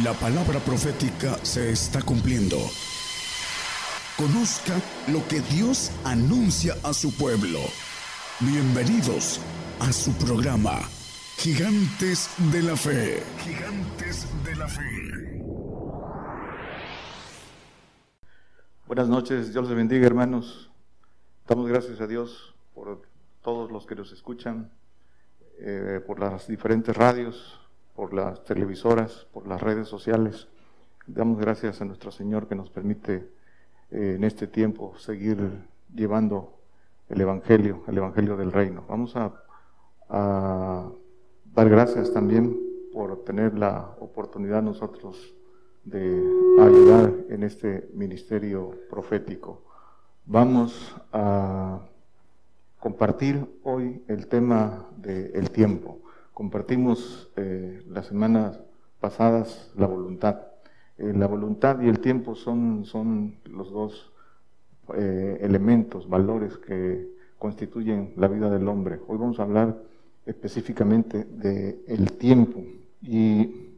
La palabra profética se está cumpliendo. Conozca lo que Dios anuncia a su pueblo. Bienvenidos a su programa, Gigantes de la Fe. Gigantes de la Fe. Buenas noches, Dios les bendiga hermanos. Damos gracias a Dios por todos los que nos escuchan, eh, por las diferentes radios, por las televisoras, por las redes sociales. Damos gracias a nuestro Señor que nos permite eh, en este tiempo seguir llevando el Evangelio, el Evangelio del Reino. Vamos a, dar gracias también por tener la oportunidad nosotros de ayudar en este ministerio profético. Vamos a compartir hoy el tema del tiempo. Compartimos eh, las semanas pasadas la voluntad. Eh, la voluntad y el tiempo son, son los dos eh, elementos, valores que constituyen la vida del hombre. Hoy vamos a hablar específicamente del el tiempo. Y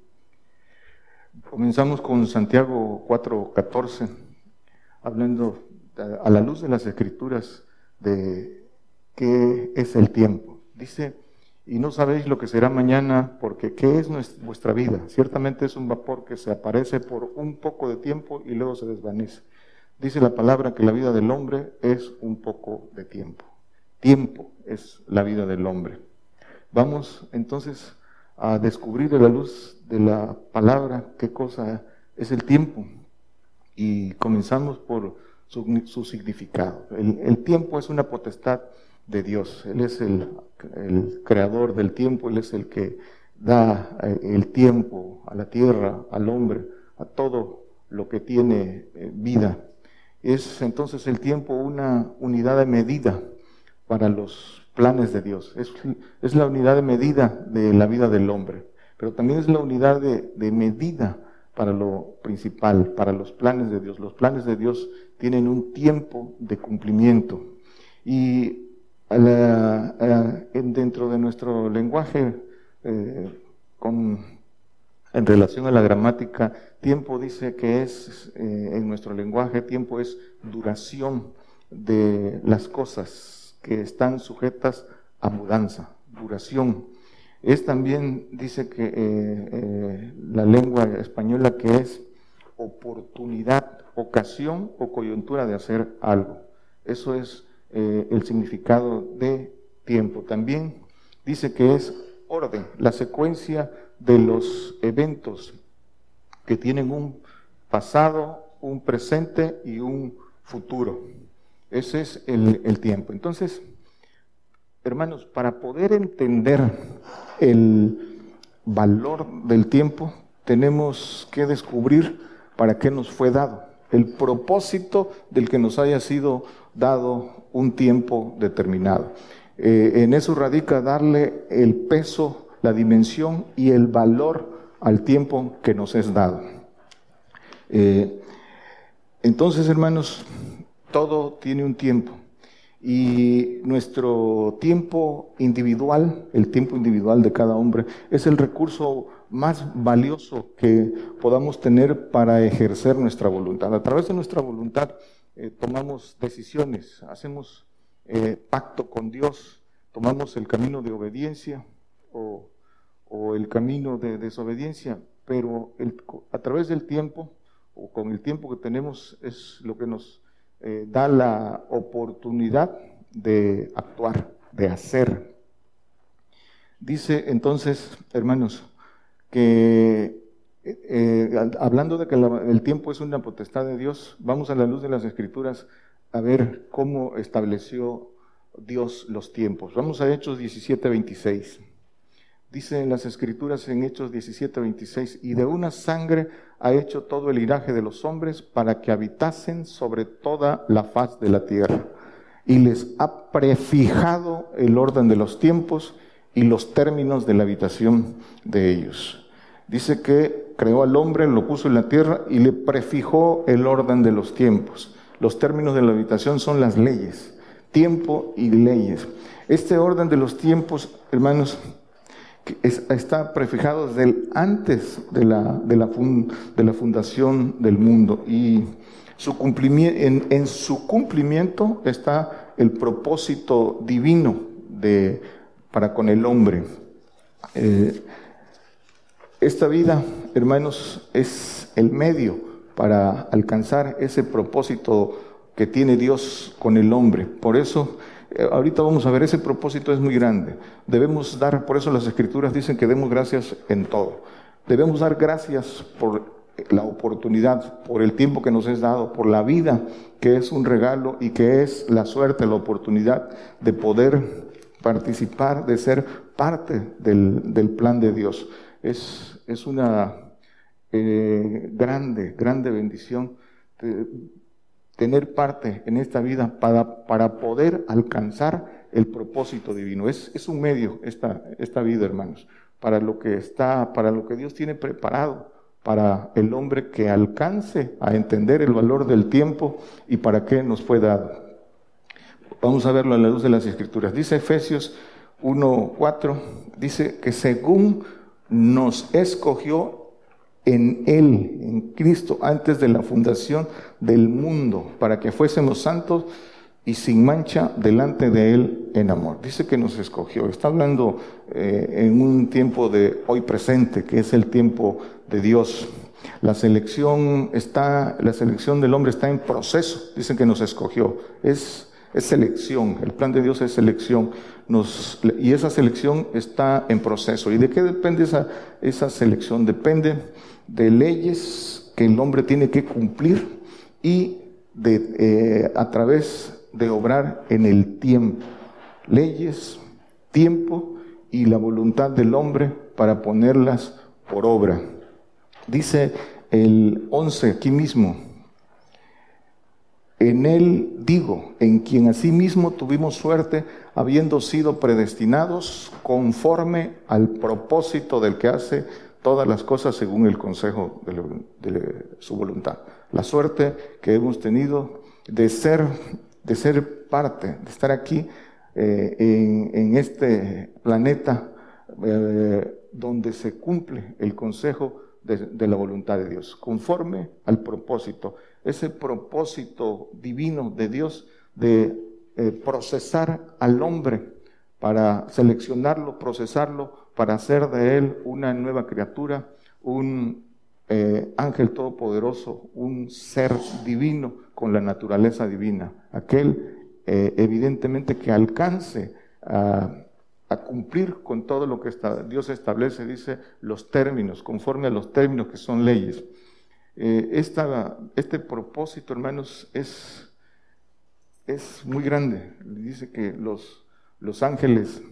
comenzamos con Santiago 4:14, hablando a la luz de las escrituras de qué es el tiempo. Dice, y no sabéis lo que será mañana, porque ¿qué es vuestra vida? Ciertamente es un vapor que se aparece por un poco de tiempo y luego se desvanece. Dice la palabra que la vida del hombre es un poco de tiempo. Tiempo es la vida del hombre. Vamos entonces a descubrir a la luz de la palabra qué cosa es el tiempo. Y comenzamos por su, significado. el tiempo es una potestad de Dios. Él es el, creador del tiempo, Él es el que da eh, el tiempo a la tierra, al hombre, a todo lo que tiene eh, vida. Es entonces el tiempo una unidad de medida para los planes de Dios. Es, la unidad de medida de la vida del hombre, pero también es la unidad de, de medida para lo principal, para los planes de Dios. Los planes de Dios tienen un tiempo de cumplimiento. Y dentro de nuestro lenguaje, eh, en relación a la gramática, tiempo dice que es, eh, en nuestro lenguaje, tiempo es duración de las cosas que están sujetas a mudanza, duración. Es también, dice que eh, la lengua española que es oportunidad, ocasión o coyuntura de hacer algo. Eso es eh, el significado de tiempo. También dice que es orden, la secuencia de los eventos que tienen un pasado, un presente y un futuro. Ese es el, el tiempo. Entonces, hermanos, para poder entender el valor del tiempo, tenemos que descubrir para qué nos fue dado, el propósito del que nos haya sido dado un tiempo determinado. Eh, en eso radica darle el peso, la dimensión y el valor al tiempo que nos es dado. Eh, entonces, hermanos, todo tiene un tiempo. Y nuestro tiempo individual, el tiempo individual de cada hombre, es el recurso más valioso que podamos tener para ejercer nuestra voluntad. A través de nuestra voluntad eh, tomamos decisiones, hacemos eh, pacto con Dios, tomamos el camino de obediencia o, el camino de desobediencia, pero a través del tiempo o con el tiempo que tenemos es lo que nos eh, da la oportunidad de actuar, de hacer. Dice entonces, hermanos, que eh, hablando de que el tiempo es una potestad de Dios, vamos a la luz de las escrituras a ver cómo estableció Dios los tiempos. Vamos a Hechos 17, 26. Dice en las escrituras en Hechos 17, 26, y de una sangre ha hecho todo el linaje de los hombres para que habitasen sobre toda la faz de la tierra. Y les ha prefijado el orden de los tiempos y los términos de la habitación de ellos. Dice que creó al hombre, lo puso en la tierra y le prefijó el orden de los tiempos. Los términos de la habitación son las leyes, tiempo y leyes. Este orden de los tiempos, hermanos, está prefijado desde el antes de la, de la, de la fundación del mundo y su cumplimiento, en, su cumplimiento está el propósito divino de, para con el hombre. Eh, esta vida, hermanos, es el medio para alcanzar ese propósito que tiene Dios con el hombre. Por eso, eh, ahorita vamos a ver, ese propósito es muy grande. Debemos dar, por eso las escrituras dicen que demos gracias en todo. Debemos dar gracias por la oportunidad, por el tiempo que nos es dado, por la vida que es un regalo y que es la suerte, la oportunidad de poder participar, de ser parte del, plan de Dios. Es, es una eh, grande, grande bendición tener parte en esta vida para, para poder alcanzar el propósito divino. Es, es un medio esta, esta vida, hermanos, para lo que está, para lo que Dios tiene preparado para el hombre que alcance a entender el valor del tiempo y para qué nos fue dado. Vamos a verlo a la luz de las Escrituras. Dice Efesios 1.4, dice que según nos escogió en Él, en Cristo, antes de la fundación del mundo, para que fuésemos santos y sin mancha delante de Él en amor. Dice que nos escogió. Está hablando eh, en un tiempo de hoy presente, que es el tiempo de Dios. La selección está, la selección del hombre está en proceso. Dicen que nos escogió. Es, selección. El plan de Dios es selección. Nos, y esa selección está en proceso. ¿Y de qué depende esa selección? Depende de leyes que el hombre tiene que cumplir y eh, a través de obrar en el tiempo. Leyes, tiempo y la voluntad del hombre para ponerlas por obra. Dice el 11 aquí mismo, en él digo, en quien asimismo tuvimos suerte, habiendo sido predestinados conforme al propósito del que hace todas las cosas según el consejo de, su voluntad. La suerte que hemos tenido de ser, de ser parte, de estar aquí eh, en, este planeta eh, donde se cumple el consejo de, la voluntad de Dios, conforme al propósito, ese propósito divino de Dios de eh, procesar al hombre para seleccionarlo, procesarlo, para hacer de él una nueva criatura, un eh, ángel todopoderoso, un ser divino con la naturaleza divina, aquel eh, evidentemente que alcance a cumplir con todo lo que Dios establece, dice los términos, conforme a los términos que son leyes. Eh, este propósito, hermanos, es, es muy grande. Dice que los, los ángeles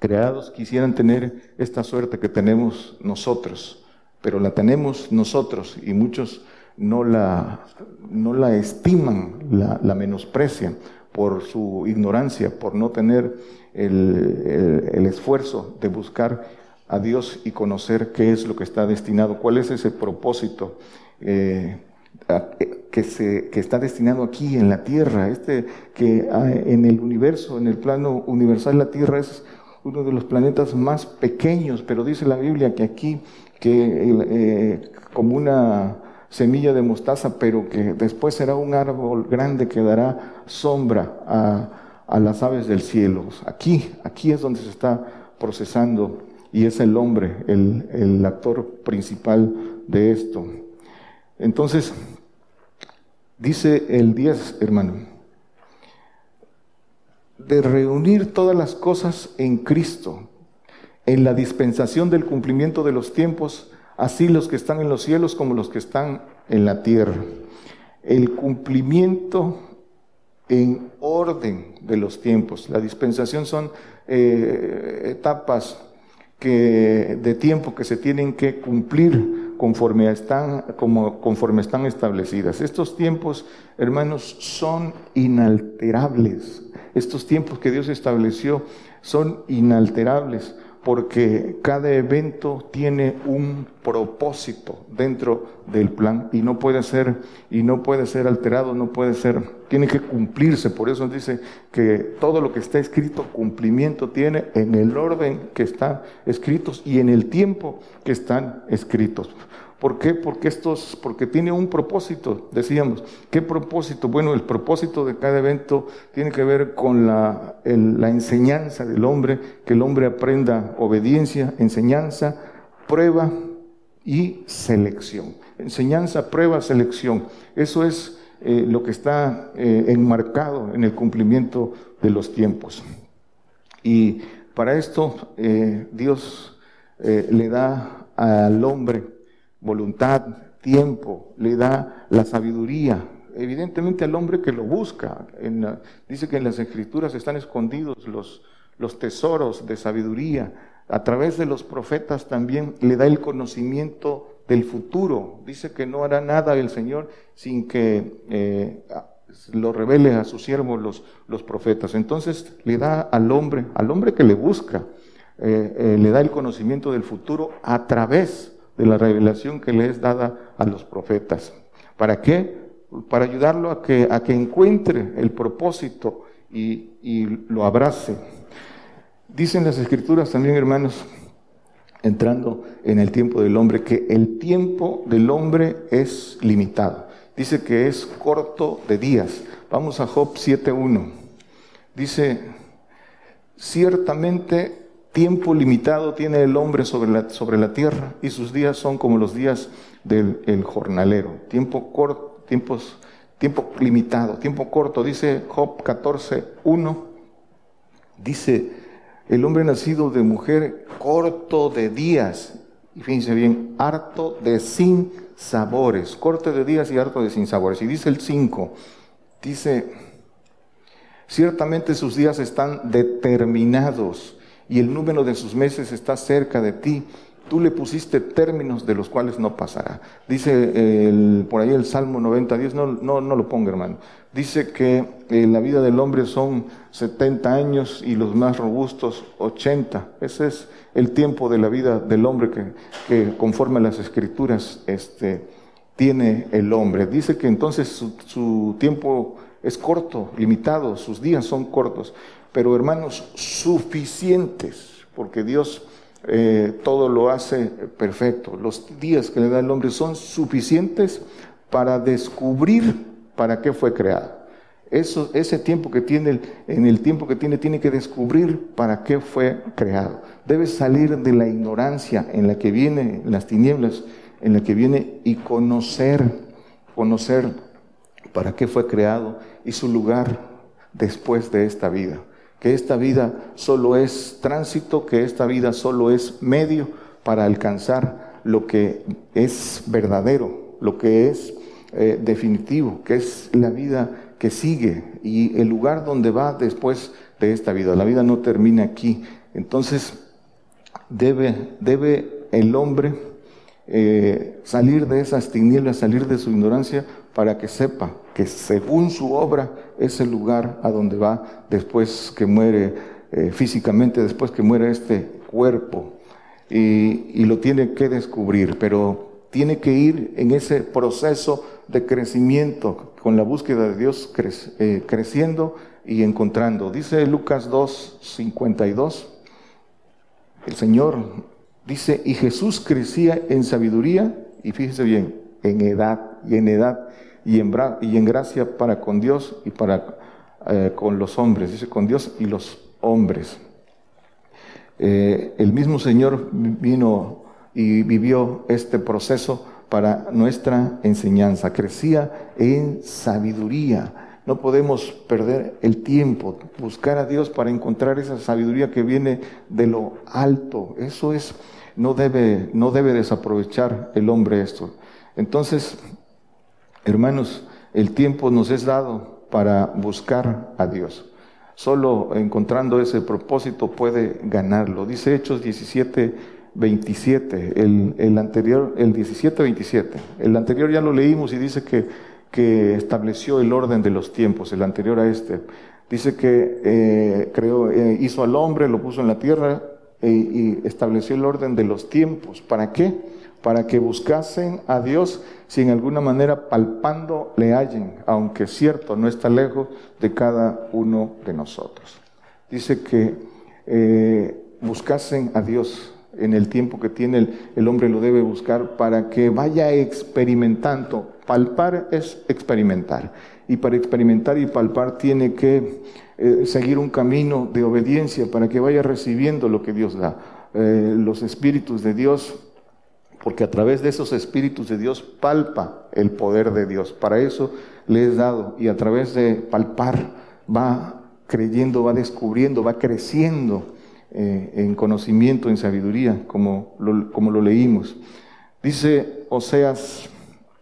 creados quisieran tener esta suerte que tenemos nosotros, pero la tenemos nosotros y muchos no la, no la estiman, la, la menosprecian por su ignorancia, por no tener el, esfuerzo de buscar a Dios y conocer qué es lo que está destinado, cuál es ese propósito eh, que, se, que está destinado aquí en la tierra, este que en el universo, en el plano universal, la tierra es uno de los planetas más pequeños, pero dice la Biblia que aquí, que eh, como una semilla de mostaza, pero que después será un árbol grande que dará sombra a a las aves del cielo. Aquí, aquí es donde se está procesando y es el hombre el, actor principal de esto. Entonces, dice el 10, hermano, de reunir todas las cosas en Cristo, en la dispensación del cumplimiento de los tiempos, así los que están en los cielos como los que están en la tierra. El cumplimiento en orden de los tiempos. La dispensación son eh, etapas de tiempo que se tienen que cumplir conforme están, como, conforme están establecidas. Estos tiempos, hermanos, son inalterables. Estos tiempos que Dios estableció son inalterables porque cada evento tiene un propósito dentro del plan y no puede ser y no puede ser alterado, no puede ser, tiene que cumplirse. Por eso dice que todo lo que está escrito cumplimiento tiene en el orden que están escritos y en el tiempo que están escritos. ¿Por qué? Porque estos, porque tiene un propósito, decíamos. ¿Qué propósito? Bueno, el propósito de cada evento tiene que ver con la, enseñanza del hombre, que el hombre aprenda obediencia, enseñanza, prueba y selección. Enseñanza, prueba, selección. Eso es eh, lo que está eh, enmarcado en el cumplimiento de los tiempos. Y para esto eh, Dios le da al hombre voluntad, tiempo, le da la sabiduría. Evidentemente al hombre que lo busca. dice que en las escrituras están escondidos los, los tesoros de sabiduría. A través de los profetas también le da el conocimiento del futuro. Dice que no hará nada el Señor sin que eh, lo revele a sus siervos los, los profetas. Entonces le da al hombre, al hombre que le busca, eh, eh, le da el conocimiento del futuro a través de la revelación que le es dada a los profetas. ¿Para qué? Para ayudarlo a que, a que encuentre el propósito y, lo abrace. Dicen las escrituras también, hermanos, entrando en el tiempo del hombre, que el tiempo del hombre es limitado. Dice que es corto de días. Vamos a Job 7.1. Dice, ciertamente tiempo limitado tiene el hombre sobre la, sobre la tierra y sus días son como los días del jornalero. Tiempo corto, tiempos, tiempo limitado, tiempo corto. Dice Job 14, 1. Dice, el hombre nacido de mujer corto de días. Y fíjense bien, harto de sin sabores. Corto de días y harto de sin sabores. Y dice el 5. Dice, ciertamente sus días están determinados y el número de sus meses está cerca de ti. Tú le pusiste términos de los cuales no pasará. Dice el, por ahí el Salmo 90, 10, no, no, no lo ponga hermano. Dice que eh, la vida del hombre son 70 años y los más robustos 80. Ese es el tiempo de la vida del hombre que, conforme a las escrituras este, tiene el hombre. Dice que entonces su tiempo es corto, limitado, sus días son cortos pero hermanos, suficientes, porque Dios eh, todo lo hace perfecto. Los días que le da el hombre son suficientes para descubrir para qué fue creado. Ese tiempo que tiene, en el tiempo que tiene, tiene que descubrir para qué fue creado. Debe salir de la ignorancia en la que viene, en las tinieblas en la que viene, y conocer, conocer para qué fue creado y su lugar después de esta vida que esta vida solo es tránsito, que esta vida solo es medio para alcanzar lo que es verdadero, lo que es eh, definitivo, que es la vida que sigue y el lugar donde va después de esta vida. La vida no termina aquí. Entonces, debe, debe el hombre eh, salir de esas tinieblas, salir de su ignorancia para que sepa que según su obra es el lugar a donde va después que muere eh, físicamente, después que muere este cuerpo. Y, lo tiene que descubrir, pero tiene que ir en ese proceso de crecimiento, con la búsqueda de Dios eh, creciendo y encontrando. Dice Lucas 2, 52, el Señor dice, y Jesús crecía en sabiduría, y fíjese bien, en edad y en edad y en, y en gracia para con Dios y para eh, con los hombres, dice con Dios y los hombres. Eh, el mismo Señor vino y vivió este proceso para nuestra enseñanza, crecía en sabiduría. No podemos perder el tiempo, buscar a Dios para encontrar esa sabiduría que viene de lo alto. Eso es, no debe, no debe desaprovechar el hombre esto. Entonces, Hermanos, el tiempo nos es dado para buscar a Dios. Solo encontrando ese propósito puede ganarlo. Dice Hechos 17, 27, el, anterior, el 17, 27. El anterior ya lo leímos y dice que, que estableció el orden de los tiempos, el anterior a este. Dice que eh, creó, eh, hizo al hombre, lo puso en la tierra y estableció el orden de los tiempos. ¿Para qué? Para que buscasen a Dios si en alguna manera palpando le hallen, aunque cierto no está lejos de cada uno de nosotros. Dice que eh, buscasen a Dios en el tiempo que tiene el, hombre lo debe buscar para que vaya experimentando. Palpar es experimentar. Y para experimentar y palpar tiene que eh, seguir un camino de obediencia para que vaya recibiendo lo que Dios da. Eh, los espíritus de Dios, porque a través de esos espíritus de Dios palpa el poder de Dios. Para eso le es dado y a través de palpar va creyendo, va descubriendo, va creciendo eh, en conocimiento, en sabiduría, como lo, como lo leímos. Dice Oseas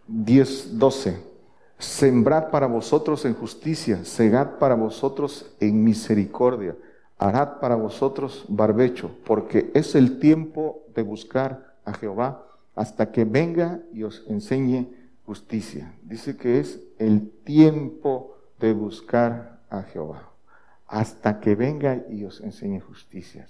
10, 12. Sembrad para vosotros en justicia, segad para vosotros en misericordia, harad para vosotros barbecho, porque es el tiempo de buscar a Jehová hasta que venga y os enseñe justicia. Dice que es el tiempo de buscar a Jehová, hasta que venga y os enseñe justicia,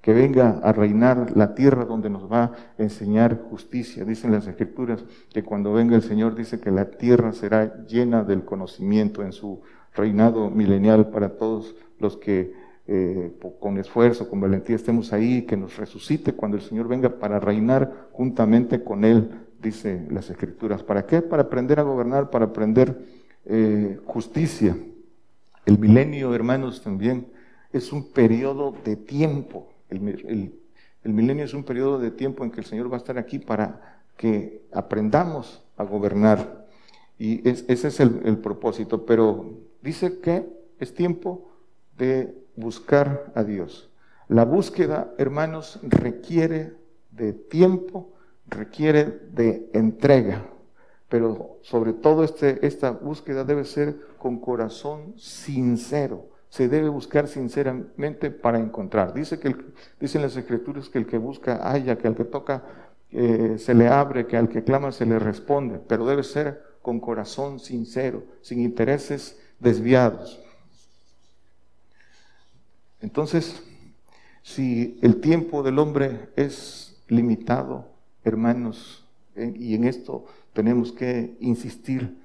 que venga a reinar la tierra donde nos va a enseñar justicia. Dicen las escrituras que cuando venga el Señor dice que la tierra será llena del conocimiento en su reinado milenial para todos los que eh, con esfuerzo, con valentía estemos ahí, que nos resucite cuando el Señor venga para reinar juntamente con Él, dice las escrituras. ¿Para qué? Para aprender a gobernar, para aprender eh, justicia. El milenio, hermanos, también es un periodo de tiempo el, milenio es un periodo de tiempo en que el Señor va a estar aquí para que aprendamos a gobernar. Y ese es el, propósito. Pero dice que es tiempo de buscar a Dios. La búsqueda, hermanos, requiere de tiempo, requiere de entrega. Pero sobre todo este, esta búsqueda debe ser con corazón sincero se debe buscar sinceramente para encontrar. Dice que dicen las escrituras que el que busca haya, que al que toca eh, se le abre, que al que clama se le responde, pero debe ser con corazón sincero, sin intereses desviados. Entonces, si el tiempo del hombre es limitado, hermanos, y en esto tenemos que insistir,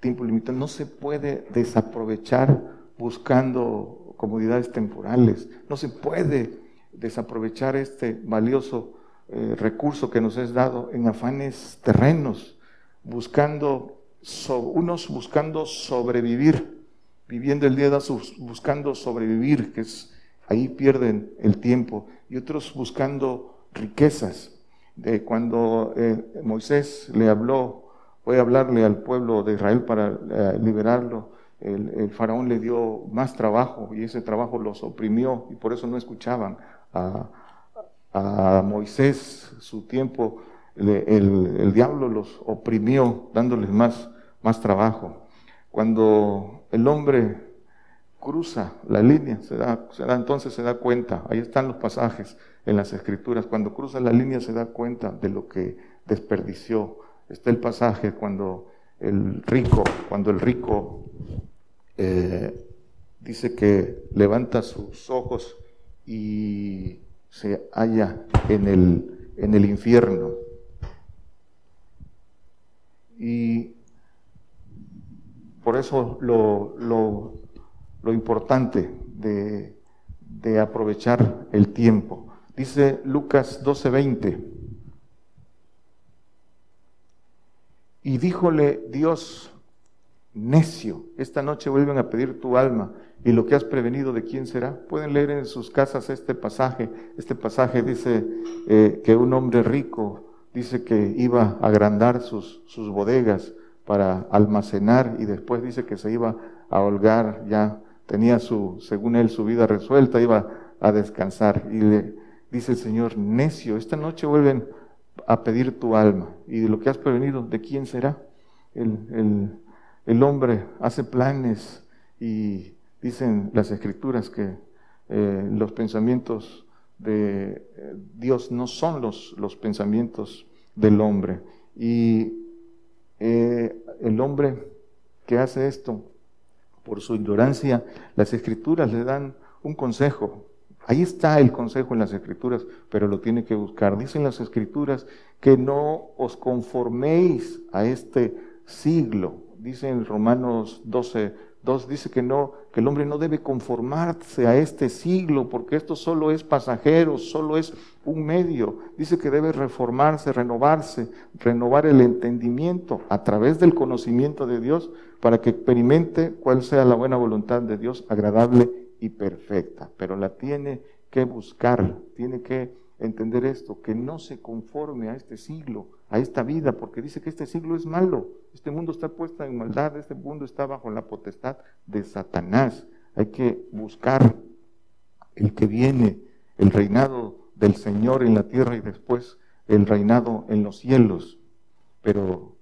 tiempo limitado, no se puede desaprovechar buscando comodidades temporales. No se puede desaprovechar este valioso eh, recurso que nos es dado en afanes terrenos, buscando, unos buscando sobrevivir, viviendo el día de buscando sobrevivir, que es ahí pierden el tiempo, y otros buscando riquezas. De cuando eh, Moisés le habló, voy a hablarle al pueblo de Israel para eh, liberarlo, el, faraón le dio más trabajo y ese trabajo los oprimió y por eso no escuchaban a, Moisés su tiempo. el, diablo los oprimió dándoles más, más trabajo. Cuando el hombre cruza la línea, se da, entonces se da cuenta, ahí están los pasajes en las escrituras, cuando cruza la línea se da cuenta de lo que desperdició. Está el pasaje cuando el rico, cuando el rico eh, dice que levanta sus ojos y se halla en el, en el infierno. Y por eso lo, lo importante de, de aprovechar el tiempo. Dice Lucas 12:20. Y díjole Dios, necio, esta noche vuelven a pedir tu alma y lo que has prevenido de quién será. Pueden leer en sus casas este pasaje. Este pasaje dice eh, que un hombre rico dice que iba a agrandar sus, sus bodegas para almacenar y después dice que se iba a holgar, ya tenía su, según él, su vida resuelta, iba a descansar. Y le dice el Señor, necio, esta noche vuelven a pedir tu alma. Y de lo que has prevenido, ¿de quién será? El, el, hombre hace planes y dicen las escrituras que eh, los pensamientos de eh, Dios no son los, los pensamientos del hombre. Y eh, el hombre que hace esto, por su ignorancia, las escrituras le dan un consejo. Ahí está el consejo en las escrituras, pero lo tiene que buscar. Dicen las escrituras que no os conforméis a este siglo. Dice en Romanos 12, 2, dice que no, que el hombre no debe conformarse a este siglo, porque esto solo es pasajero, solo es un medio. Dice que debe reformarse, renovarse, renovar el entendimiento a través del conocimiento de Dios para que experimente cuál sea la buena voluntad de Dios, agradable y perfecta. Pero la tiene que buscar, tiene que entender esto, que no se conforme a este siglo, a esta vida, porque dice que este siglo es malo, este mundo está puesto en maldad, este mundo está bajo la potestad de Satanás. Hay que buscar el que viene, el reinado del Señor en la tierra y después el reinado en los cielos. Pero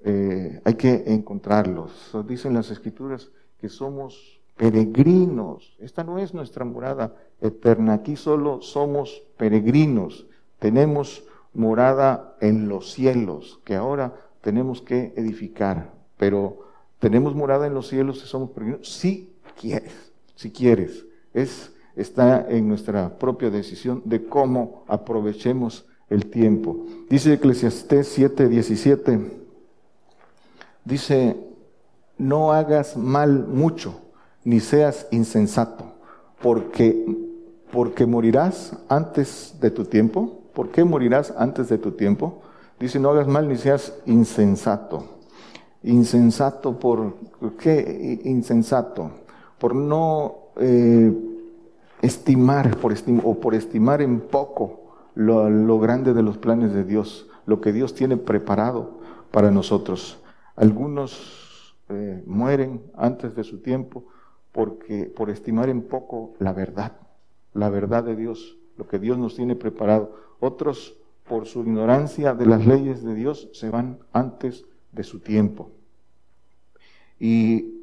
eh, hay que encontrarlos. Dicen las escrituras que somos peregrinos. Esta no es nuestra morada eterna. Aquí solo somos peregrinos. Tenemos morada en los cielos, que ahora tenemos que edificar. Pero tenemos morada en los cielos y somos peregrinos si quieres, si quieres. Es, está en nuestra propia decisión de cómo aprovechemos el tiempo. Dice Eclesiastés 7, 17, dice, no hagas mal mucho ni seas insensato, porque, porque morirás antes de tu tiempo. ¿Por qué morirás antes de tu tiempo? Dice, no hagas mal ni seas insensato. Insensato por, ¿qué insensato? Por no eh, estimar, por o por estimar en poco lo, grande de los planes de Dios, lo que Dios tiene preparado para nosotros. Algunos eh, mueren antes de su tiempo porque, por estimar en poco la verdad, la verdad de Dios, lo que Dios nos tiene preparado. Otros, por su ignorancia de las leyes de Dios, se van antes de su tiempo. Y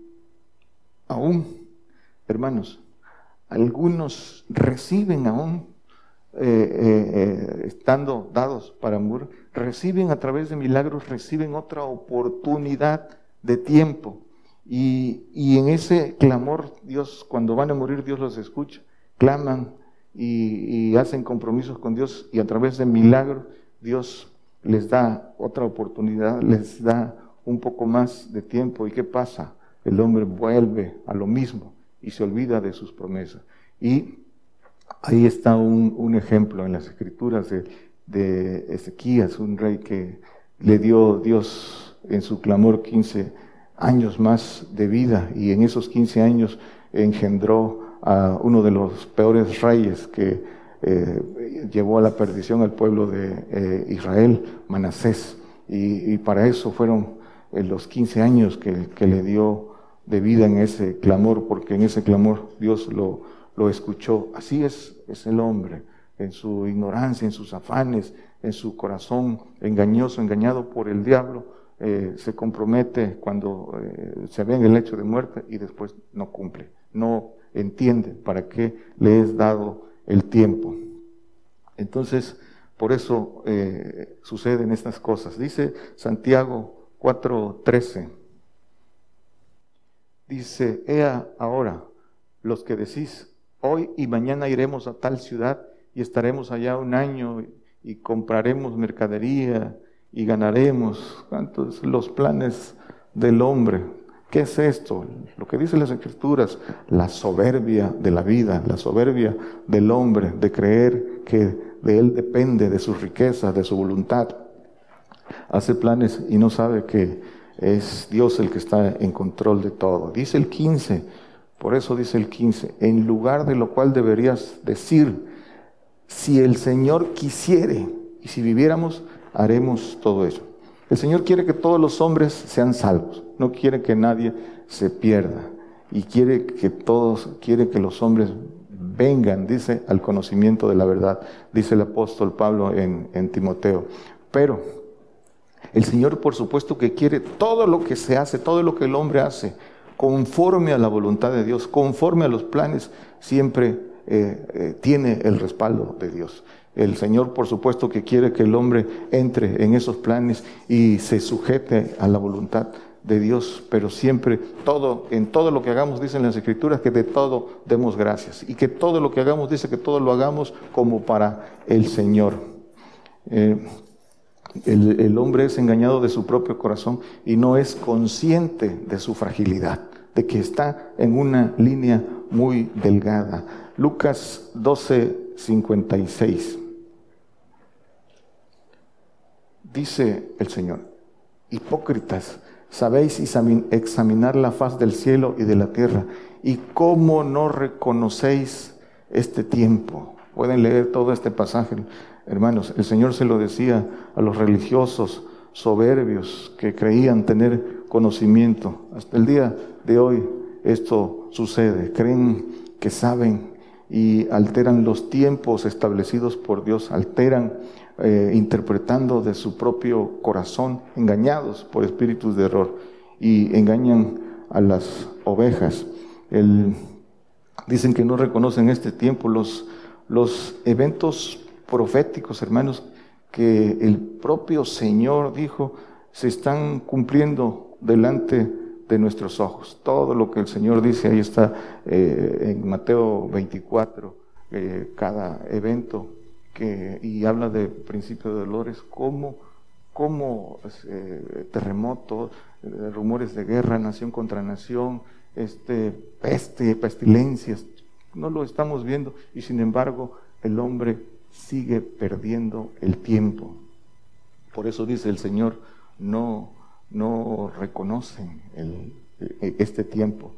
aún, hermanos, algunos reciben aún, eh, eh, eh, estando dados para morir, reciben a través de milagros, reciben otra oportunidad de tiempo y, en ese clamor, Dios, cuando van a morir, Dios los escucha. Claman y, hacen compromisos con Dios y a través de milagros, Dios les da otra oportunidad, les da un poco más de tiempo. ¿Y qué pasa? El hombre vuelve a lo mismo y se olvida de sus promesas. Y ahí está un, ejemplo en las escrituras de, de Ezequías, un rey que le dio Dios en su clamor 15 años más de vida y en esos 15 años engendró a uno de los peores reyes que eh, llevó a la perdición al pueblo de eh, Israel, Manasés. Y, para eso fueron eh, los 15 años que, que, le dio de vida en ese clamor, porque en ese clamor Dios lo, lo escuchó. Así es, es el hombre, en su ignorancia, en sus afanes, en su corazón engañoso, engañado por el diablo se compromete cuando se ve en el hecho de muerte y después no cumple, no entiende para qué le es dado el tiempo. Entonces, por eso eh, suceden estas cosas. Dice Santiago 4:13, dice, Ea ahora los que decís, hoy y mañana iremos a tal ciudad y estaremos allá un año y compraremos mercadería y ganaremos. ¿Cuántos los planes del hombre? ¿Qué es esto? Lo que dicen las escrituras, la soberbia de la vida, la soberbia del hombre, de creer que de él depende, de su riqueza, de su voluntad. Hace planes y no sabe que es Dios el que está en control de todo. Dice el 15, por eso dice el 15, en lugar de lo cual deberías decir, si el Señor quisiere, y si viviéramos haremos todo eso. El Señor quiere que todos los hombres sean salvos, no quiere que nadie se pierda y quiere que todos, quiere que los hombres vengan, dice, al conocimiento de la verdad, dice el apóstol Pablo en, Timoteo. Pero el Señor, por supuesto, que quiere todo lo que se hace, todo lo que el hombre hace, conforme a la voluntad de Dios, conforme a los planes, siempre eh, eh, tiene el respaldo de Dios. El Señor, por supuesto, que quiere que el hombre entre en esos planes y se sujete a la voluntad de Dios, pero siempre todo, en todo lo que hagamos, dicen las escrituras, que de todo demos gracias. Y que todo lo que hagamos, dice que todo lo hagamos como para el Señor. Eh, el, el, hombre es engañado de su propio corazón y no es consciente de su fragilidad, de que está en una línea muy delgada. Lucas 12, 56. Dice el Señor, hipócritas, sabéis examinar la faz del cielo y de la tierra, y cómo no reconocéis este tiempo. Pueden leer todo este pasaje, hermanos. El Señor se lo decía a los religiosos soberbios que creían tener conocimiento. Hasta el día de hoy esto sucede. Creen que saben y alteran los tiempos establecidos por Dios, alteran eh, interpretando de su propio corazón, engañados por espíritus de error y engañan a las ovejas. dicen que no reconocen este tiempo los, los eventos proféticos, hermanos, que el propio Señor dijo, se están cumpliendo delante de nuestros ojos. Todo lo que el Señor dice, ahí está eh, en Mateo 24, eh, cada evento que, y habla de principio de dolores, como, como eh, terremotos, rumores de guerra, nación contra nación, este, peste, pestilencias, no lo estamos viendo y sin embargo el hombre sigue perdiendo el tiempo. Por eso dice el Señor, no no reconocen e, este tiempo.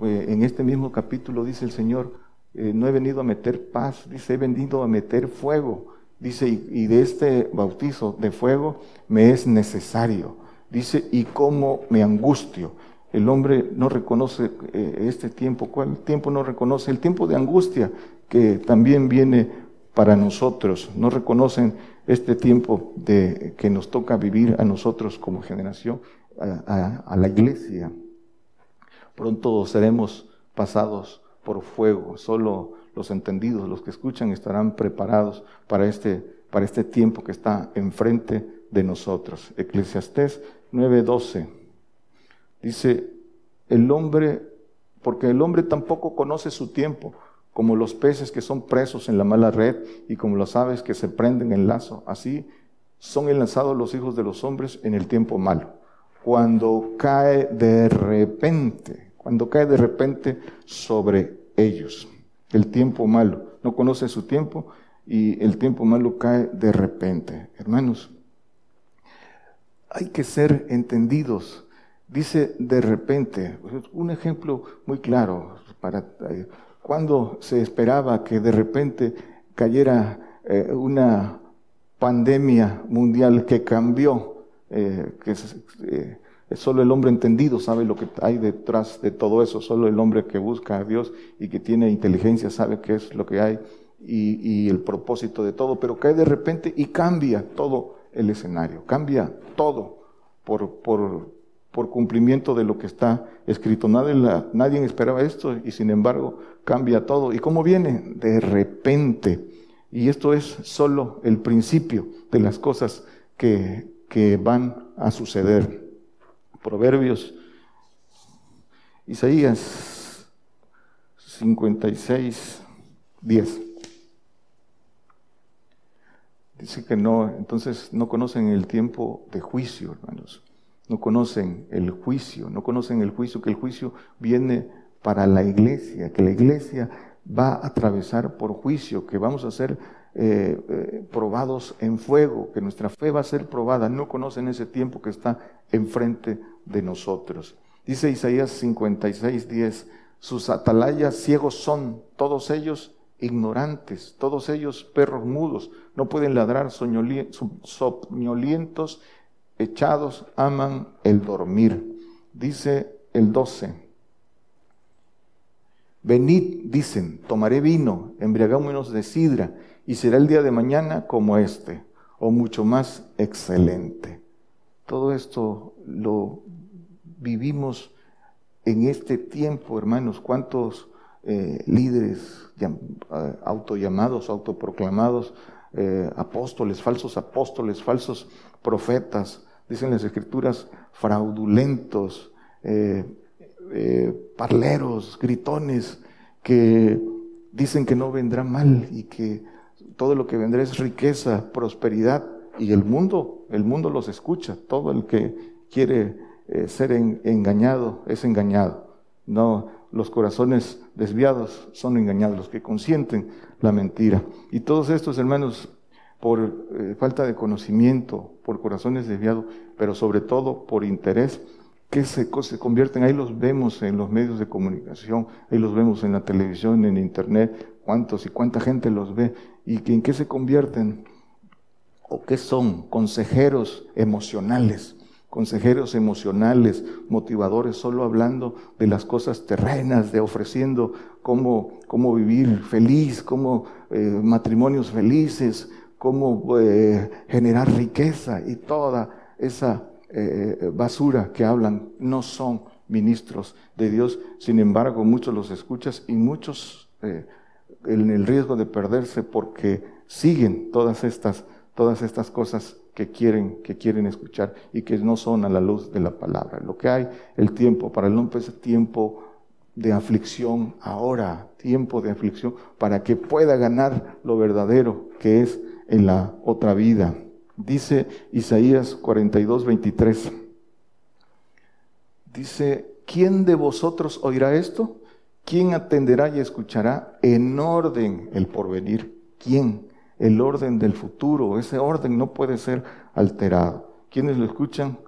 Eh, en este mismo capítulo dice el Señor, eh, no he venido a meter paz, dice, he venido a meter fuego. Dice, y, de este bautizo de fuego me es necesario. Dice, y cómo me angustio. El hombre no reconoce eh, este tiempo. ¿Cuál tiempo no reconoce? El tiempo de angustia que también viene para nosotros. No reconocen este tiempo de, que nos toca vivir a nosotros como generación, a, la iglesia. Pronto seremos pasados por fuego. Solo los entendidos, los que escuchan, estarán preparados para este, para este tiempo que está enfrente de nosotros. Eclesiastés 9:12 dice, el hombre, porque el hombre tampoco conoce su tiempo, como los peces que son presos en la mala red y como las aves que se prenden en lazo. Así son enlazados los hijos de los hombres en el tiempo malo. Cuando cae de repente, cuando cae de repente sobre ellos. El tiempo malo. No conoce su tiempo y el tiempo malo cae de repente. Hermanos, hay que ser entendidos. Dice de repente, un ejemplo muy claro para eh, cuando se esperaba que de repente cayera eh, una pandemia mundial que cambió, eh, que solo el hombre entendido sabe lo que hay detrás de todo eso, solo el hombre que busca a Dios y que tiene inteligencia sabe qué es lo que hay y, el propósito de todo, pero cae de repente y cambia todo el escenario, cambia todo por, por, por cumplimiento de lo que está escrito. Nadie, nadie esperaba esto y sin embargo cambia todo. ¿Y cómo viene? De repente. Y esto es solo el principio de las cosas que, que van a suceder. Proverbios, Isaías 56, 10. Dice que no, entonces no conocen el tiempo de juicio, hermanos no conocen el juicio, no conocen el juicio, que el juicio viene para la iglesia, que la iglesia va a atravesar por juicio, que vamos a ser eh, eh, probados en fuego, que nuestra fe va a ser probada. No conocen ese tiempo que está enfrente de nosotros. Dice Isaías 56, 10, sus atalayas ciegos son, todos ellos ignorantes, todos ellos perros mudos, no pueden ladrar, soñolientos echados aman el dormir. Dice el 12. Venid, dicen, tomaré vino, embriagámonos de sidra, y será el día de mañana como este, o mucho más excelente. Todo esto lo vivimos en este tiempo, hermanos. ¿Cuántos eh, líderes eh, autollamados, autoproclamados, eh, apóstoles, falsos apóstoles, falsos profetas, dicen las escrituras, fraudulentos, eh, eh, parleros, gritones, que dicen que no vendrá mal y que todo lo que vendrá es riqueza, prosperidad, y el mundo, el mundo los escucha, todo el que quiere eh, ser engañado es engañado. No, los corazones desviados son engañados, los que consienten la mentira. Y todos estos hermanos, por eh, falta de conocimiento, por corazones desviados, pero sobre todo por interés, que se, convierten, ahí los vemos en los medios de comunicación, ahí los vemos en la televisión, en internet, cuántos y cuánta gente los ve, y que en qué se convierten, o qué son, consejeros emocionales, consejeros emocionales, motivadores, solo hablando de las cosas terrenas, de ofreciendo cómo, cómo vivir feliz, cómo eh, matrimonios felices, cómo eh, generar riqueza y toda esa eh, basura que hablan no son ministros de Dios. Sin embargo, muchos los escuchas y muchos en el riesgo de perderse porque siguen todas estas, todas estas cosas que quieren, que quieren escuchar y que no son a la luz de la palabra. Lo que hay, el tiempo, para el hombre es tiempo de aflicción ahora, tiempo de aflicción, para que pueda ganar lo verdadero que es en la otra vida. Dice Isaías 42, 23. Dice, ¿quién de vosotros oirá esto? ¿Quién atenderá y escuchará en orden el porvenir? ¿Quién? El orden del futuro. Ese orden no puede ser alterado. ¿Quiénes lo escuchan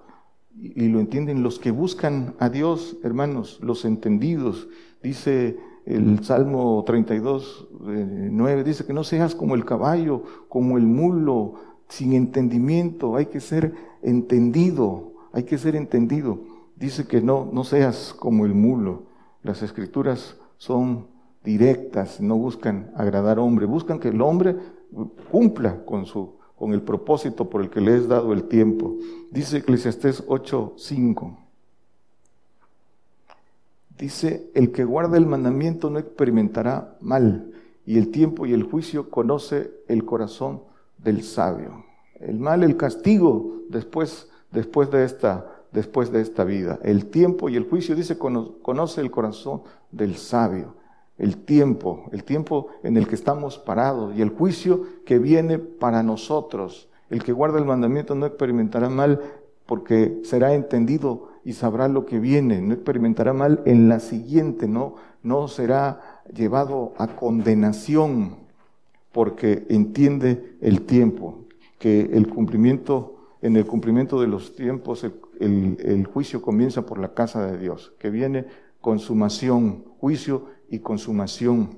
y lo entienden? Los que buscan a Dios, hermanos, los entendidos. Dice el Salmo 32, 9, dice que no seas como el caballo, como el mulo, sin entendimiento. Hay que ser entendido, hay que ser entendido. Dice que no, no seas como el mulo. Las escrituras son directas, no buscan agradar al hombre, buscan que el hombre cumpla con, su, con el propósito por el que le es dado el tiempo. Dice Eclesiastés 8:5. Dice, el que guarda el mandamiento no experimentará mal, y el tiempo y el juicio conoce el corazón del sabio. El mal, el castigo después, después, de, esta, después de esta vida. El tiempo y el juicio, dice, conoce el corazón del sabio el tiempo, el tiempo en el que estamos parados y el juicio que viene para nosotros. El que guarda el mandamiento no experimentará mal porque será entendido y sabrá lo que viene, no experimentará mal en la siguiente, no, no será llevado a condenación porque entiende el tiempo, que el cumplimiento, en el cumplimiento de los tiempos, el, el juicio comienza por la casa de Dios, que viene consumación, juicio y consumación.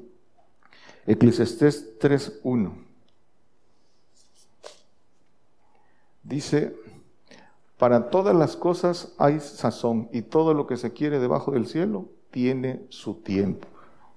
Eclesiastés 3.1 dice, para todas las cosas hay sazón y todo lo que se quiere debajo del cielo tiene su tiempo.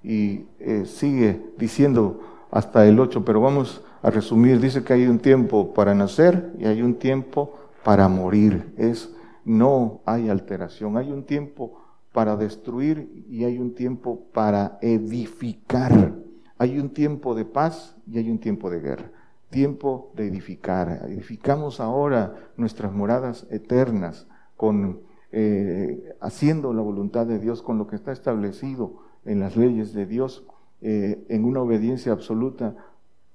Y eh, sigue diciendo hasta el 8, pero vamos a resumir, dice que hay un tiempo para nacer y hay un tiempo para morir. Es no hay alteración, hay un tiempo para destruir y hay un tiempo para edificar. Hay un tiempo de paz y hay un tiempo de guerra. Tiempo de edificar. Edificamos ahora nuestras moradas eternas con eh, haciendo la voluntad de Dios con lo que está establecido en las leyes de Dios, eh, en una obediencia absoluta,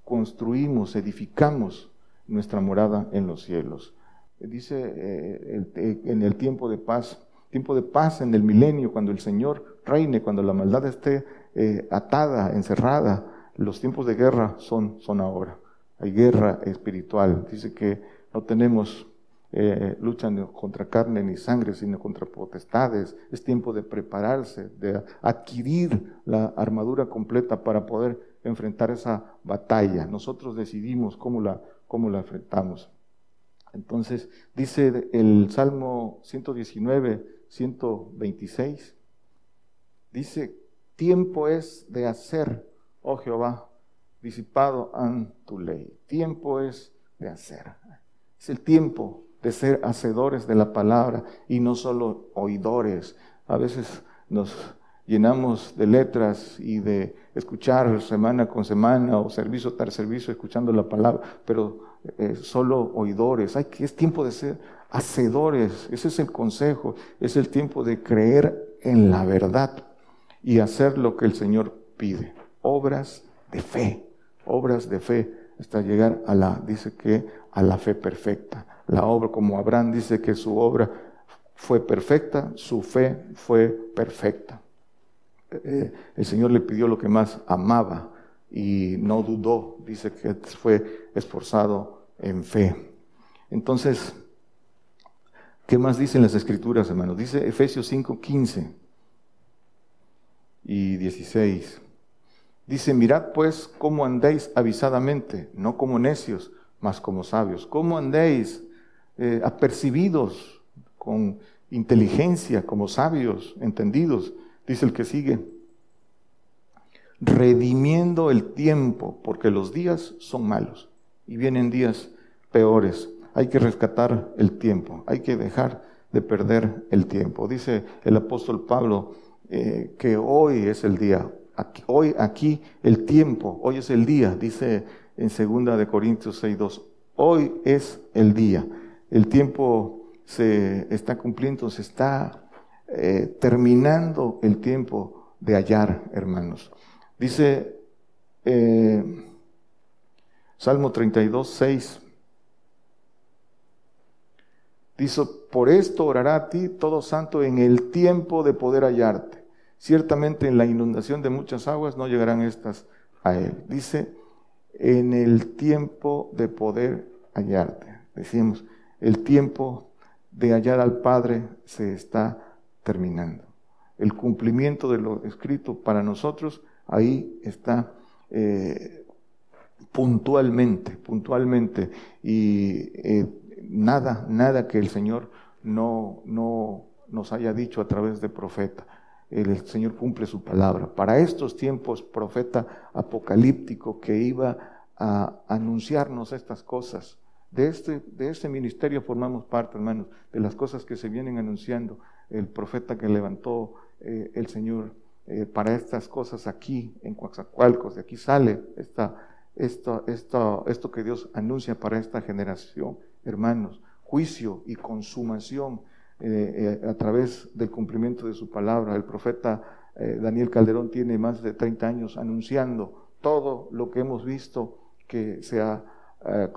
construimos, edificamos nuestra morada en los cielos. Dice eh, en el tiempo de paz, tiempo de paz en el milenio, cuando el Señor reine, cuando la maldad esté eh, atada, encerrada. Los tiempos de guerra son, son ahora. Hay guerra espiritual. Dice que no tenemos eh, lucha contra carne ni sangre, sino contra potestades. Es tiempo de prepararse, de adquirir la armadura completa para poder enfrentar esa batalla. Nosotros decidimos cómo la, cómo la enfrentamos. Entonces, dice el Salmo 119, 126, dice, tiempo es de hacer, oh Jehová, disipado en tu ley. Tiempo es de hacer. Es el tiempo de ser hacedores de la palabra y no solo oidores. A veces nos llenamos de letras y de escuchar semana con semana o servicio tras servicio escuchando la palabra, pero eh, solo oidores. Hay que, es tiempo de ser hacedores. Ese es el consejo, es el tiempo de creer en la verdad y hacer lo que el Señor pide. Obras de fe, obras de fe, hasta llegar a la, dice que a la fe perfecta. La obra, como Abraham dice que su obra fue perfecta, su fe fue perfecta. Eh, el Señor le pidió lo que más amaba y no dudó, dice que fue esforzado en fe. Entonces, ¿qué más dicen las escrituras, hermanos? Dice Efesios 5, 15 y 16. Dice, mirad pues cómo andéis avisadamente, no como necios, mas como sabios. ¿Cómo andéis eh, apercibidos con inteligencia, como sabios, entendidos? Dice el que sigue, redimiendo el tiempo, porque los días son malos y vienen días peores. Hay que rescatar el tiempo, hay que dejar de perder el tiempo. Dice el apóstol Pablo eh, que hoy es el día, hoy aquí el tiempo, hoy es el día, dice en segunda de Corintios 6.2, hoy es el día. El tiempo se está cumpliendo, se está eh, terminando el tiempo de hallar, hermanos. Dice eh, Salmo 32, 6. Dice, por esto orará a ti todo santo en el tiempo de poder hallarte. Ciertamente en la inundación de muchas aguas no llegarán estas a él. Dice, en el tiempo de poder hallarte. Decimos, el tiempo de hallar al Padre se está terminando. El cumplimiento de lo escrito para nosotros ahí está eh, puntualmente, puntualmente. Y eh, nada, nada que el Señor no, no nos haya dicho a través de profeta. El Señor cumple su palabra. Para estos tiempos, profeta apocalíptico que iba a anunciarnos estas cosas. De este, de este ministerio formamos parte, hermanos, de las cosas que se vienen anunciando. El profeta que levantó eh, el Señor eh, para estas cosas aquí, en Coaxacualcos, de aquí sale esta, esto, esto, esto que Dios anuncia para esta generación, hermanos, juicio y consumación eh, eh, a través del cumplimiento de su palabra. El profeta Daniel Calderón tiene más de 30 años anunciando todo lo que hemos visto que se ha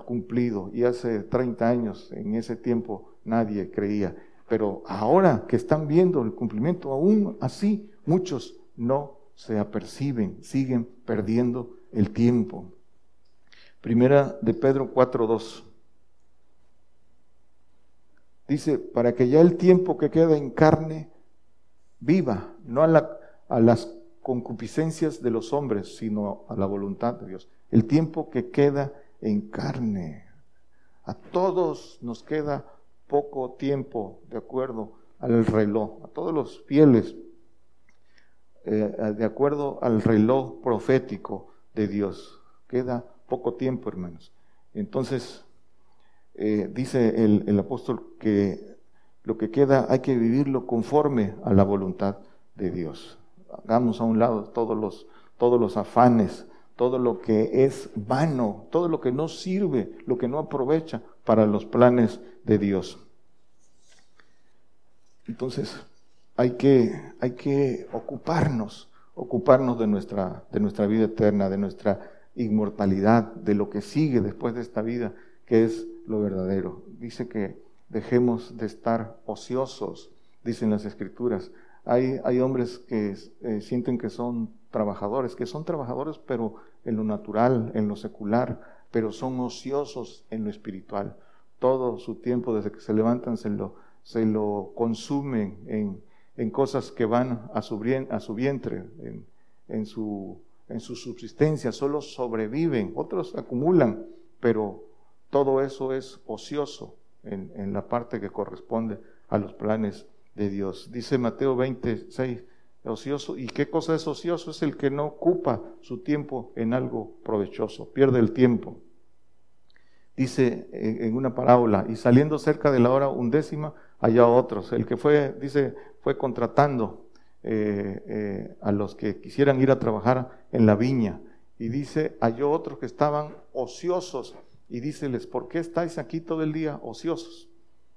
cumplido. Y hace 30 años, en ese tiempo, nadie creía. Pero ahora que están viendo el cumplimiento, aún así, muchos no se aperciben, siguen perdiendo el tiempo. Primera de Pedro 4.2. Dice, para que ya el tiempo que queda en carne viva, no a, las concupiscencias de los hombres, sino a la voluntad de Dios. El tiempo que queda en carne. A todos nos queda poco tiempo de acuerdo al reloj, a todos los fieles eh, de acuerdo al reloj profético de Dios. Queda poco tiempo, hermanos. Entonces, eh, dice el, el, apóstol que lo que queda hay que vivirlo conforme a la voluntad de Dios. Hagamos a un lado todos los, todos los afanes, todo lo que es vano, todo lo que no sirve, lo que no aprovecha para los planes de Dios. Entonces, hay que, hay que ocuparnos, ocuparnos de nuestra, de nuestra vida eterna, de nuestra inmortalidad, de lo que sigue después de esta vida, que es lo verdadero. Dice que dejemos de estar ociosos, dicen las escrituras. Hay, hay hombres que eh, sienten que son trabajadores, que son trabajadores pero en lo natural, en lo secular, pero son ociosos en lo espiritual. Todo su tiempo desde que se levantan se lo, se lo consumen en, en cosas que van a su, a su vientre, en, su, en su subsistencia, solo sobreviven, otros acumulan, pero todo eso es ocioso en, la parte que corresponde a los planes de Dios. Dice Mateo 26, ocioso, ¿y qué cosa es ocioso? Es el que no ocupa su tiempo en algo provechoso, pierde el tiempo. Dice en una parábola, y saliendo cerca de la hora undécima, allá otros. El que fue, dice, fue contratando eh, eh, a los que quisieran ir a trabajar en la viña. Y dice, halló otros que estaban ociosos. Y díceles, ¿por qué estáis aquí todo el día ociosos?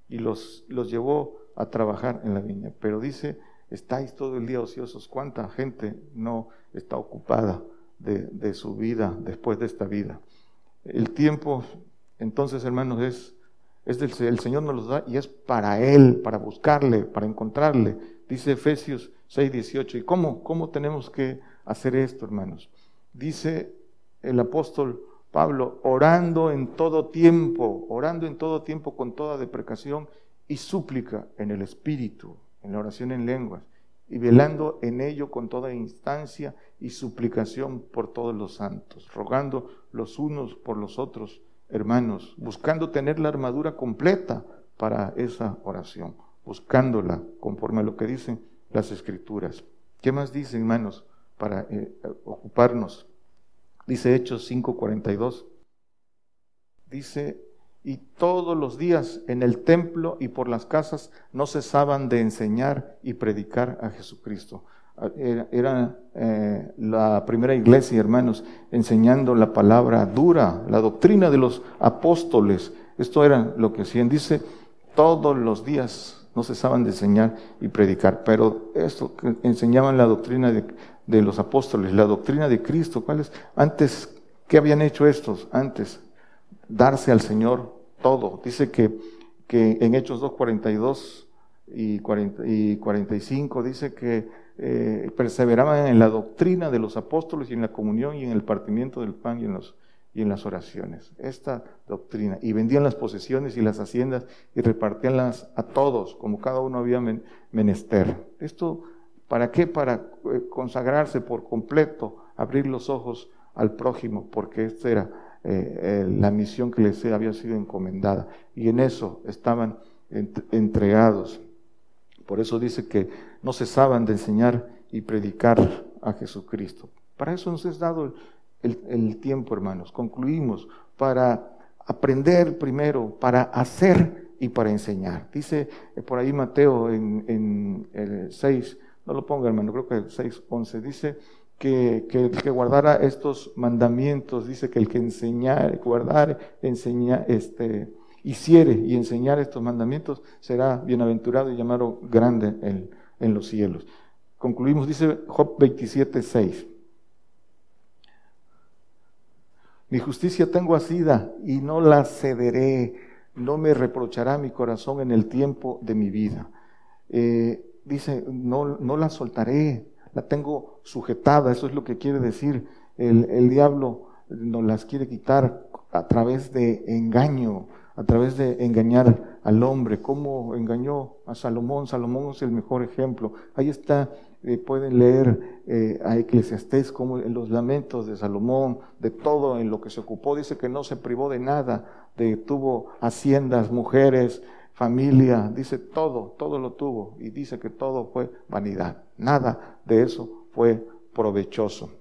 y los, los llevó a trabajar en la viña. Pero dice, estáis todo el día ociosos. ¿Cuánta gente no está ocupada de, su vida después de esta vida? El tiempo, entonces, hermanos, es, es del el Señor nos lo da y es para Él, para buscarle, para encontrarle. Dice Efesios 6, 18. ¿Y cómo, cómo tenemos que hacer esto, hermanos? Dice el apóstol Pablo, orando en todo tiempo, orando en todo tiempo con toda deprecación y súplica en el Espíritu, en la oración en lenguas, y velando en ello con toda instancia y suplicación por todos los santos, rogando los unos por los otros, hermanos, buscando tener la armadura completa para esa oración, buscándola conforme a lo que dicen las escrituras. ¿Qué más dicen, hermanos, para eh, ocuparnos Dice Hechos 5:42. Dice, y todos los días en el templo y por las casas no cesaban de enseñar y predicar a Jesucristo. Era, eh, la primera iglesia, hermanos, enseñando la palabra dura, la doctrina de los apóstoles. Esto era lo que hacían. Dice, todos los días no cesaban de enseñar y predicar. Pero esto enseñaban la doctrina de, de los apóstoles, la doctrina de Cristo. ¿Cuál es? Antes, ¿qué habían hecho estos? Antes, darse al Señor todo. Dice que, que en Hechos 2, 42 y, 40, y 45 dice que eh, perseveraban en la doctrina de los apóstoles y en la comunión y en el partimiento del pan y en, los, y en las oraciones. Esta doctrina. Y vendían las posesiones y las haciendas y repartíanlas a todos, como cada uno había menester. Esto ¿Para qué? Para eh, consagrarse por completo, abrir los ojos al prójimo, porque esta era eh, la misión que les había sido encomendada. Y en eso estaban entregados. Por eso dice que no cesaban de enseñar y predicar a Jesucristo. Para eso nos es dado el, tiempo, hermanos. Concluimos para aprender primero, para hacer y para enseñar. Dice eh, por ahí Mateo en, en el 6, no lo ponga hermano, creo que el 6.11 dice que, que, el que guardara estos mandamientos, dice que el que enseñar, guardar, enseñar, este, hiciere y enseñar estos mandamientos será bienaventurado y llamado grande en, en los cielos. Concluimos, dice Job 27.6. Mi justicia tengo asida y no la cederé, no me reprochará mi corazón en el tiempo de mi vida. Eh, dice, no, no la soltaré, la tengo sujetada, eso es lo que quiere decir. El, el diablo nos las quiere quitar a través de engaño, a través de engañar al hombre. ¿Cómo engañó a Salomón? Salomón es el mejor ejemplo. Ahí está, eh, pueden leer eh, a Eclesiastés como en los lamentos de Salomón, de todo en lo que se ocupó. Dice que no se privó de nada, de, tuvo haciendas, mujeres, familia, dice todo, todo lo tuvo y dice que todo fue vanidad. Nada de eso fue provechoso.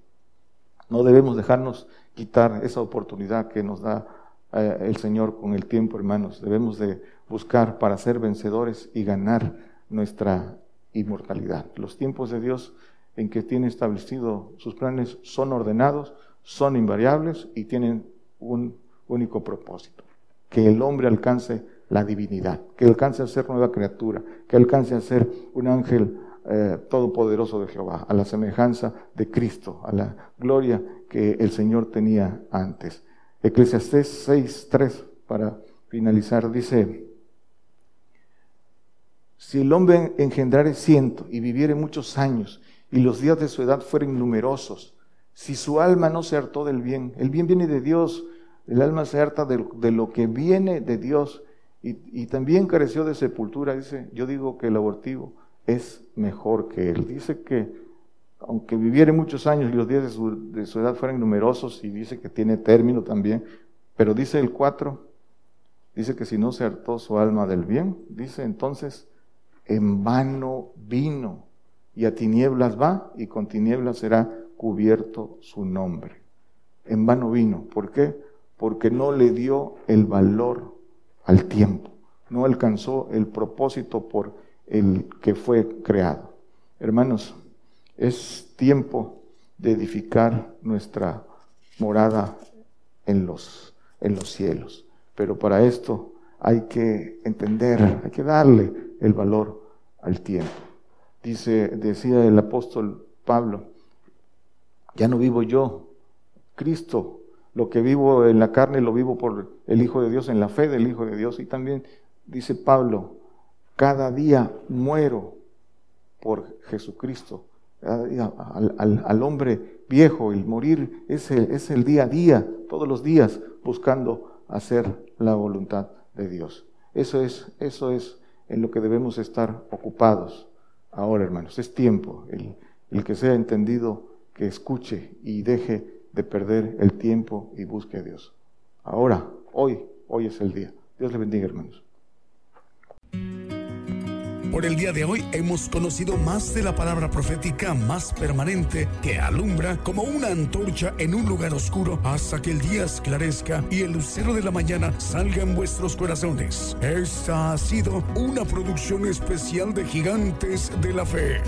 No debemos dejarnos quitar esa oportunidad que nos da eh, el Señor con el tiempo, hermanos. Debemos de buscar para ser vencedores y ganar nuestra inmortalidad. Los tiempos de Dios en que tiene establecido sus planes son ordenados, son invariables y tienen un único propósito, que el hombre alcance la divinidad, que alcance a ser nueva criatura, que alcance a ser un ángel eh, todopoderoso de Jehová, a la semejanza de Cristo, a la gloria que el Señor tenía antes. Eclesiastés 6.3, para finalizar, dice, si el hombre engendrare ciento y viviere muchos años, y los días de su edad fueren numerosos, si su alma no se hartó del bien, el bien viene de Dios, el alma se harta de lo que viene de Dios, y, también careció de sepultura. Dice, yo digo que el abortivo es mejor que él. Dice que aunque viviere muchos años y los días de su, de su edad fueran numerosos, y dice que tiene término también, pero dice el 4, dice que si no se hartó su alma del bien, dice entonces, en vano vino, y a tinieblas va, y con tinieblas será cubierto su nombre. En vano vino. ¿Por qué? Porque no le dio el valor al tiempo, no alcanzó el propósito por el que fue creado. Hermanos, es tiempo de edificar nuestra morada en los, en los cielos, pero para esto hay que entender, hay que darle el valor al tiempo. Dice, decía el apóstol Pablo, ya no vivo yo, Cristo, lo que vivo en la carne lo vivo por el Hijo de Dios, en la fe del Hijo de Dios. Y también dice Pablo, cada día muero por Jesucristo. al, hombre viejo, el morir es el, es el día a día, todos los días, buscando hacer la voluntad de Dios. Eso es, eso es en lo que debemos estar ocupados ahora, hermanos. Es tiempo. El, el que sea entendido, que escuche y deje de perder el tiempo y busque a Dios. Ahora, hoy, hoy es el día. Dios le bendiga, hermanos. Por el día de hoy hemos conocido más de la palabra profética más permanente que alumbra como una antorcha en un lugar oscuro hasta que el día esclarezca y el lucero de la mañana salga en vuestros corazones. Esta ha sido una producción especial de Gigantes de la Fe.